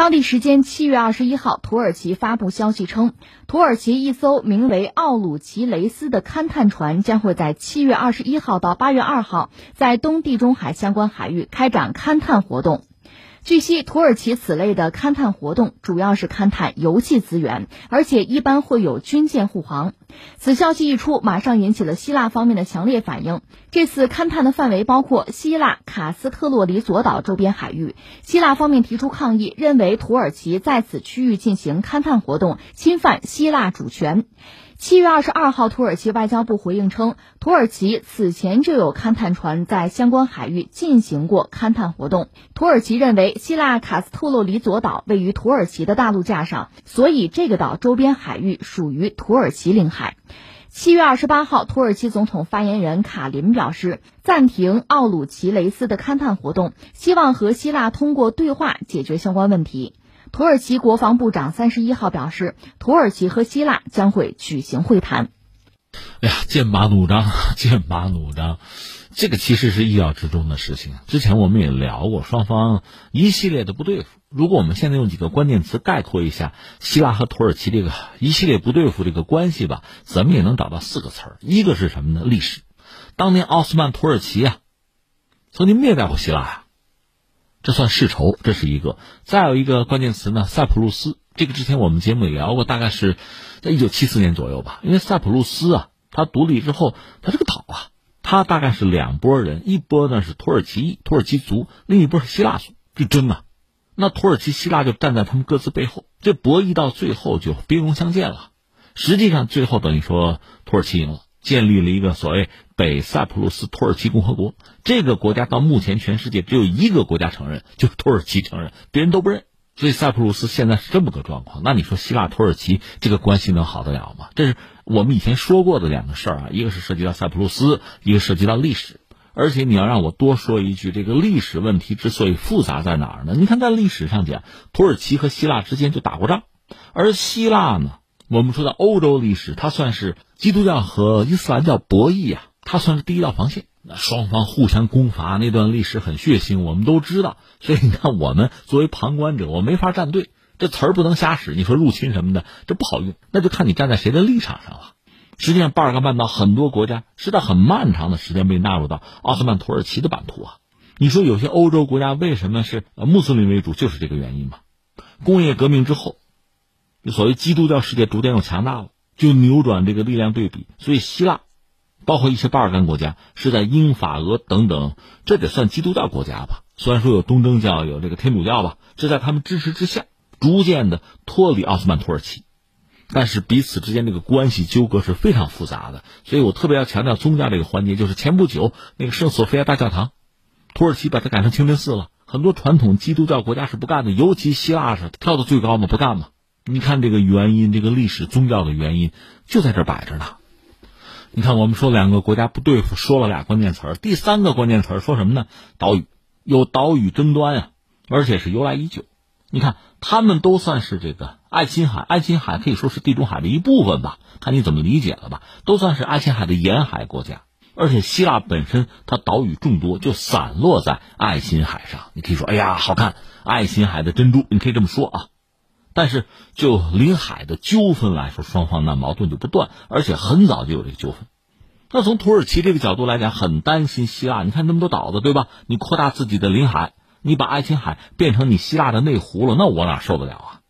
当地时间七月二十一号，土耳其发布消息称，土耳其一艘名为“奥鲁奇雷斯”的勘探船将会在七月二十一号到八月二号，在东地中海相关海域开展勘探活动。据悉，土耳其此类的勘探活动主要是勘探油气资源，而且一般会有军舰护航。此消息一出，马上引起了希腊方面的强烈反应。这次勘探的范围包括希腊卡斯特洛里佐岛周边海域。希腊方面提出抗议，认为土耳其在此区域进行勘探活动，侵犯希腊主权。七月二十二号，土耳其外交部回应称，土耳其此前就有勘探船在相关海域进行过勘探活动。土耳其认为，希腊卡斯特洛里佐岛位于土耳其的大陆架上，所以这个岛周边海域属于土耳其领海。七月二十八号，土耳其总统发言人卡林表示，暂停奥鲁奇雷斯的勘探活动，希望和希腊通过对话解决相关问题。土耳其国防部长三十一号表示，土耳其和希腊将会举行会谈。哎呀，剑拔弩张，剑拔弩张，这个其实是意料之中的事情。之前我们也聊过，双方一系列的不对付。如果我们现在用几个关键词概括一下希腊和土耳其这个一系列不对付这个关系吧，怎么也能找到四个词儿。一个是什么呢？历史。当年奥斯曼土耳其啊，曾经灭掉过希腊呀。这算世仇，这是一个。再有一个关键词呢，塞浦路斯。这个之前我们节目也聊过，大概是在一九七四年左右吧。因为塞浦路斯啊，它独立之后，它是个岛啊，它大概是两拨人，一波呢是土耳其、土耳其族，另一波是希腊族，就争啊。那土耳其、希腊就站在他们各自背后，这博弈到最后就兵戎相见了。实际上，最后等于说土耳其赢了。建立了一个所谓北塞浦路斯土耳其共和国，这个国家到目前全世界只有一个国家承认，就是土耳其承认，别人都不认。所以塞浦路斯现在是这么个状况。那你说希腊土耳其这个关系能好得了吗？这是我们以前说过的两个事儿啊，一个是涉及到塞浦路斯，一个涉及到历史。而且你要让我多说一句，这个历史问题之所以复杂在哪儿呢？你看在历史上讲，土耳其和希腊之间就打过仗，而希腊呢？我们说的欧洲历史，它算是基督教和伊斯兰教博弈啊，它算是第一道防线。那双方互相攻伐那段历史很血腥，我们都知道。所以你看，我们作为旁观者，我没法站队，这词儿不能瞎使。你说入侵什么的，这不好用，那就看你站在谁的立场上了。实际上，巴尔干半岛很多国家是在很漫长的时间被纳入到奥斯曼土耳其的版图啊。你说有些欧洲国家为什么是穆斯林为主，就是这个原因嘛。工业革命之后。所谓基督教世界逐渐又强大了，就扭转这个力量对比。所以希腊，包括一些巴尔干国家，是在英法俄等等，这得算基督教国家吧？虽然说有东正教，有这个天主教吧，这在他们支持之下，逐渐的脱离奥斯曼土耳其。但是彼此之间这个关系纠葛是非常复杂的。所以我特别要强调宗教这个环节，就是前不久那个圣索菲亚大教堂，土耳其把它改成清真寺了，很多传统基督教国家是不干的，尤其希腊是跳到最高嘛，不干嘛。你看这个原因，这个历史宗教的原因就在这摆着呢。你看，我们说两个国家不对付，说了俩关键词儿，第三个关键词儿说什么呢？岛屿有岛屿争端呀，而且是由来已久。你看，他们都算是这个爱琴海，爱琴海可以说是地中海的一部分吧，看你怎么理解了吧？都算是爱琴海的沿海国家，而且希腊本身它岛屿众多，就散落在爱琴海上。你可以说，哎呀，好看，爱琴海的珍珠，你可以这么说啊。但是就临海的纠纷来说，双方那矛盾就不断，而且很早就有这个纠纷。那从土耳其这个角度来讲，很担心希腊。你看那么多岛子，对吧？你扩大自己的领海，你把爱琴海变成你希腊的内湖了，那我哪受得了啊？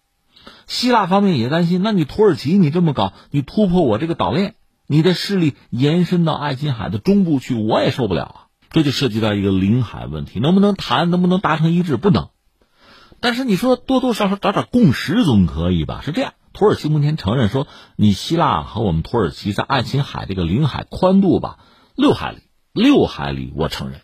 希腊方面也担心，那你土耳其你这么搞，你突破我这个岛链，你的势力延伸到爱琴海的中部去，我也受不了啊。这就涉及到一个领海问题，能不能谈，能不能达成一致？不能。但是你说多多少少找点共识总可以吧？是这样，土耳其目前承认说，你希腊和我们土耳其在爱琴海这个领海宽度吧，六海里，六海里我承认。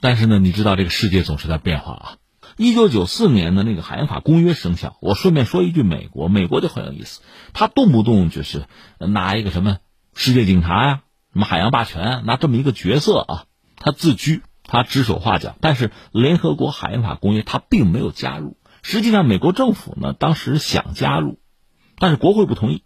但是呢，你知道这个世界总是在变化啊。一九九四年的那个海洋法公约生效，我顺便说一句，美国，美国就很有意思，他动不动就是拿一个什么世界警察呀，什么海洋霸权，拿这么一个角色啊，他自居。他指手画脚，但是联合国海洋法公约他并没有加入。实际上，美国政府呢当时想加入，但是国会不同意，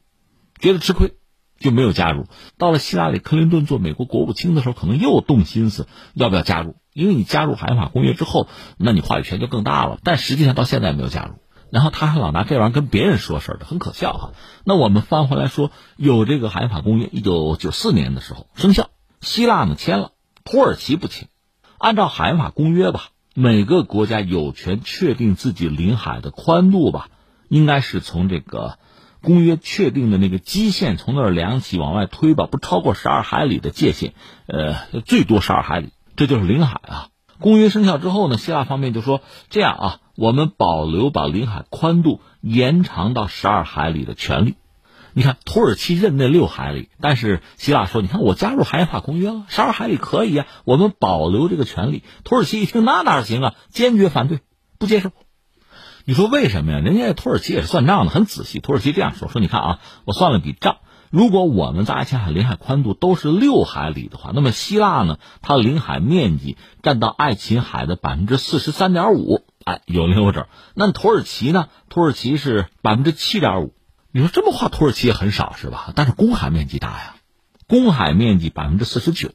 觉得吃亏，就没有加入。到了希拉里·克林顿做美国国务卿的时候，可能又动心思要不要加入，因为你加入海洋法公约之后，那你话语权就更大了。但实际上到现在没有加入。然后他还老拿这玩意儿跟别人说事儿的，很可笑哈。那我们翻回来说，有这个海法公约，一九九四年的时候生效，希腊呢签了，土耳其不签。按照海法公约吧，每个国家有权确定自己领海的宽度吧，应该是从这个公约确定的那个基线从那儿量起往外推吧，不超过十二海里的界限，呃，最多十二海里，这就是领海啊。公约生效之后呢，希腊方面就说这样啊。我们保留把领海宽度延长到十二海里的权利。你看，土耳其认那六海里，但是希腊说：“你看，我加入海法公约了，十二海里可以啊，我们保留这个权利。”土耳其一听，那哪行啊？坚决反对，不接受。你说为什么呀？人家土耳其也是算账的，很仔细。土耳其这样说：“说你看啊，我算了笔账。”如果我们在爱琴海领海宽度都是六海里的话，那么希腊呢，它领海面积占到爱琴海的百分之四十三点五，哎，有零有整。那土耳其呢？土耳其是百分之七点五。你说这么话，土耳其也很少是吧？但是公海面积大呀，公海面积百分之四十九，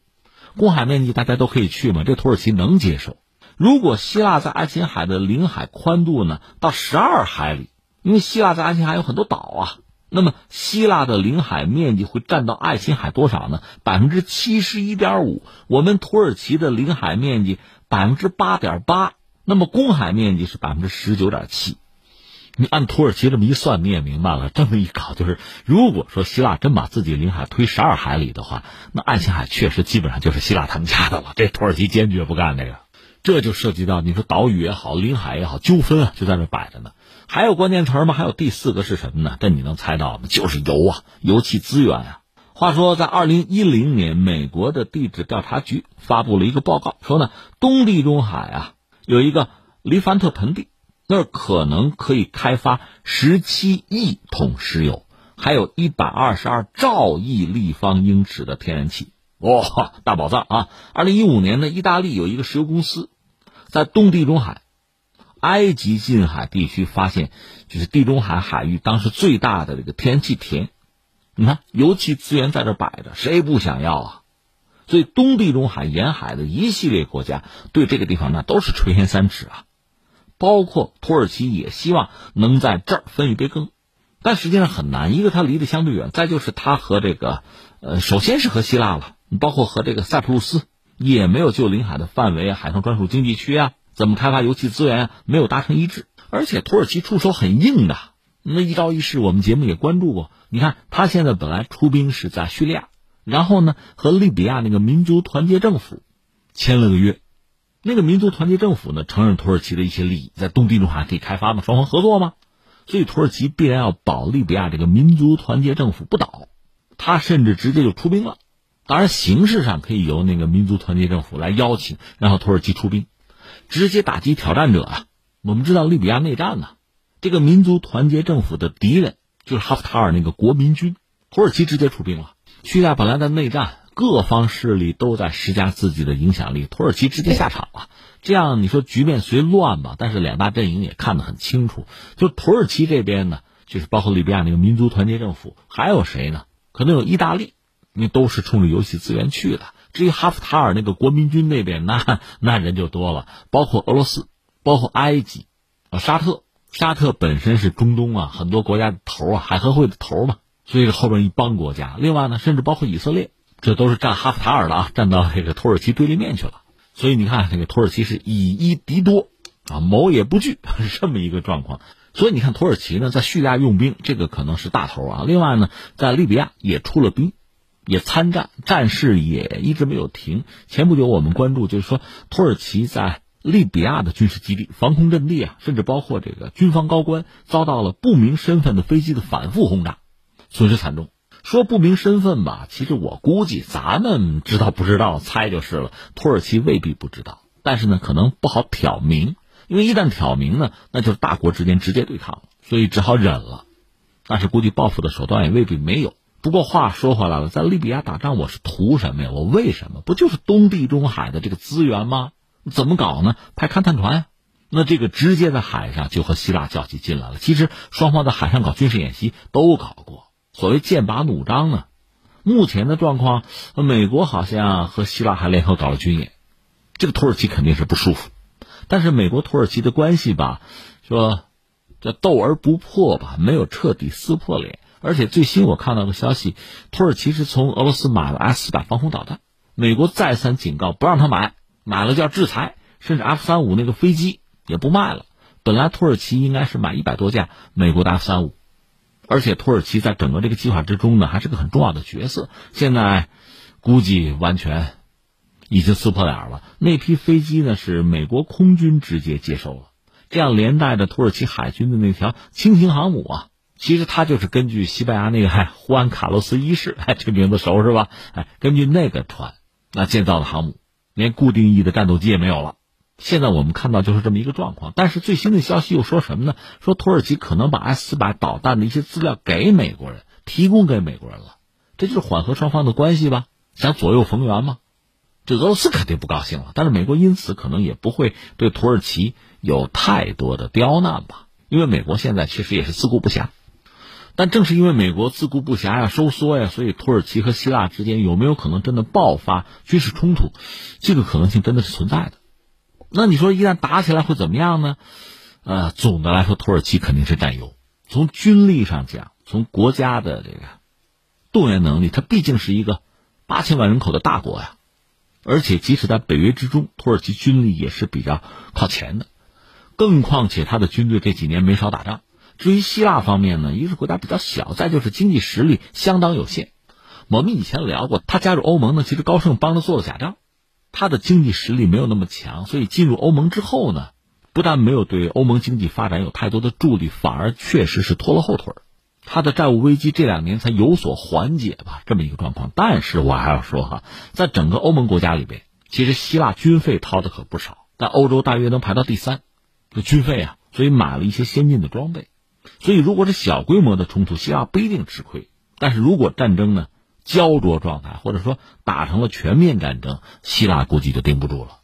公海面积大家都可以去嘛，这土耳其能接受。如果希腊在爱琴海的领海宽度呢到十二海里，因为希腊在爱琴海有很多岛啊。那么，希腊的领海面积会占到爱琴海多少呢？百分之七十一点五。我们土耳其的领海面积百分之八点八。那么，公海面积是百分之十九点七。你按土耳其这么一算，你也明白了。这么一搞，就是如果说希腊真把自己领海推十二海里的话，那爱琴海确实基本上就是希腊他们家的了。这土耳其坚决不干这个。这就涉及到你说岛屿也好，领海也好，纠纷啊就在这摆着呢。还有关键词吗？还有第四个是什么呢？这你能猜到吗？就是油啊，油气资源啊。话说，在二零一零年，美国的地质调查局发布了一个报告，说呢，东地中海啊有一个黎凡特盆地，那可能可以开发十七亿桶石油，还有一百二十二兆亿立方英尺的天然气。哇，大宝藏啊！二零一五年呢，意大利有一个石油公司，在东地中海。埃及近海地区发现，就是地中海海域当时最大的这个天然气田，你看油气资源在这摆着，谁不想要啊？所以东地中海沿海的一系列国家对这个地方那都是垂涎三尺啊，包括土耳其也希望能在这儿分一杯羹，但实际上很难，一个它离得相对远，再就是它和这个，呃，首先是和希腊了，包括和这个塞浦路斯也没有就领海的范围、海上专属经济区啊。怎么开发油气资源啊？没有达成一致，而且土耳其出手很硬的。那一招一式，我们节目也关注过。你看，他现在本来出兵是在叙利亚，然后呢，和利比亚那个民族团结政府签了个约。那个民族团结政府呢，承认土耳其的一些利益，在东地中海可以开发嘛，双方合作嘛。所以土耳其必然要保利比亚这个民族团结政府不倒。他甚至直接就出兵了。当然，形式上可以由那个民族团结政府来邀请，然后土耳其出兵。直接打击挑战者啊！我们知道利比亚内战呢，这个民族团结政府的敌人就是哈夫塔尔那个国民军，土耳其直接出兵了。叙利亚本来的内战，各方势力都在施加自己的影响力，土耳其直接下场了。这样你说局面虽乱吧，但是两大阵营也看得很清楚。就土耳其这边呢，就是包括利比亚那个民族团结政府，还有谁呢？可能有意大利，因为都是冲着游戏资源去的。至于哈夫塔尔那个国民军那边，那那人就多了，包括俄罗斯，包括埃及，啊，沙特，沙特本身是中东啊很多国家的头啊，海合会的头嘛，所以后边一帮国家，另外呢，甚至包括以色列，这都是站哈夫塔尔的啊，站到这个土耳其对立面去了。所以你看，这个土耳其是以一敌多，啊，谋也不惧，是 这么一个状况。所以你看，土耳其呢在叙利亚用兵，这个可能是大头啊。另外呢，在利比亚也出了兵。也参战，战事也一直没有停。前不久我们关注，就是说土耳其在利比亚的军事基地、防空阵地啊，甚至包括这个军方高官遭到了不明身份的飞机的反复轰炸，损失惨重。说不明身份吧，其实我估计咱们知道不知道，猜就是了。土耳其未必不知道，但是呢，可能不好挑明，因为一旦挑明呢，那就是大国之间直接对抗了，所以只好忍了。但是估计报复的手段也未必没有。不过话说回来了，在利比亚打仗，我是图什么呀？我为什么不就是东地中海的这个资源吗？怎么搞呢？派勘探船呀，那这个直接在海上就和希腊较起劲来了。其实双方在海上搞军事演习都搞过，所谓剑拔弩张呢。目前的状况，美国好像和希腊还联合搞了军演，这个土耳其肯定是不舒服。但是美国土耳其的关系吧，说这斗而不破吧，没有彻底撕破脸。而且最新我看到的消息，土耳其是从俄罗斯买了 S 四百防空导弹，美国再三警告不让他买，买了就要制裁，甚至 F 三五那个飞机也不卖了。本来土耳其应该是买一百多架美国的 F 三五，而且土耳其在整个这个计划之中呢，还是个很重要的角色。现在估计完全已经撕破脸了。那批飞机呢，是美国空军直接接收了，这样连带着土耳其海军的那条轻型航母啊。其实他就是根据西班牙那个胡安卡洛斯一世，哎，这名字熟是吧？哎，根据那个船那建造的航母，连固定翼的战斗机也没有了。现在我们看到就是这么一个状况。但是最新的消息又说什么呢？说土耳其可能把 S 四百导弹的一些资料给美国人，提供给美国人了，这就是缓和双方的关系吧？想左右逢源吗？这俄罗斯肯定不高兴了，但是美国因此可能也不会对土耳其有太多的刁难吧？因为美国现在确实也是自顾不暇。但正是因为美国自顾不暇呀、收缩呀，所以土耳其和希腊之间有没有可能真的爆发军事冲突？这个可能性真的是存在的。那你说一旦打起来会怎么样呢？呃，总的来说，土耳其肯定是占优。从军力上讲，从国家的这个动员能力，它毕竟是一个八千万人口的大国呀。而且即使在北约之中，土耳其军力也是比较靠前的。更况且，他的军队这几年没少打仗。至于希腊方面呢，一个是国家比较小，再就是经济实力相当有限。我们以前聊过，他加入欧盟呢，其实高盛帮他做了假账，他的经济实力没有那么强，所以进入欧盟之后呢，不但没有对欧盟经济发展有太多的助力，反而确实是拖了后腿儿。他的债务危机这两年才有所缓解吧，这么一个状况。但是我还要说哈，在整个欧盟国家里边，其实希腊军费掏的可不少，在欧洲大约能排到第三，这军费啊，所以买了一些先进的装备。所以，如果是小规模的冲突，希腊不一定吃亏；但是如果战争呢焦灼状态，或者说打成了全面战争，希腊估计就顶不住了。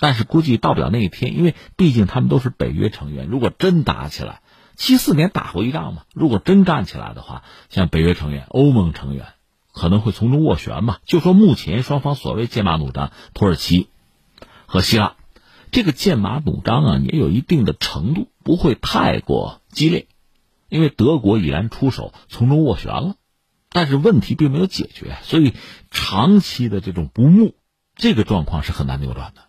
但是估计到不了那一天，因为毕竟他们都是北约成员。如果真打起来，七四年打过一仗嘛，如果真干起来的话，像北约成员、欧盟成员可能会从中斡旋嘛。就说目前双方所谓剑拔弩张，土耳其和希腊这个剑拔弩张啊，也有一定的程度，不会太过激烈。因为德国已然出手从中斡旋了，但是问题并没有解决，所以长期的这种不睦，这个状况是很难扭转的。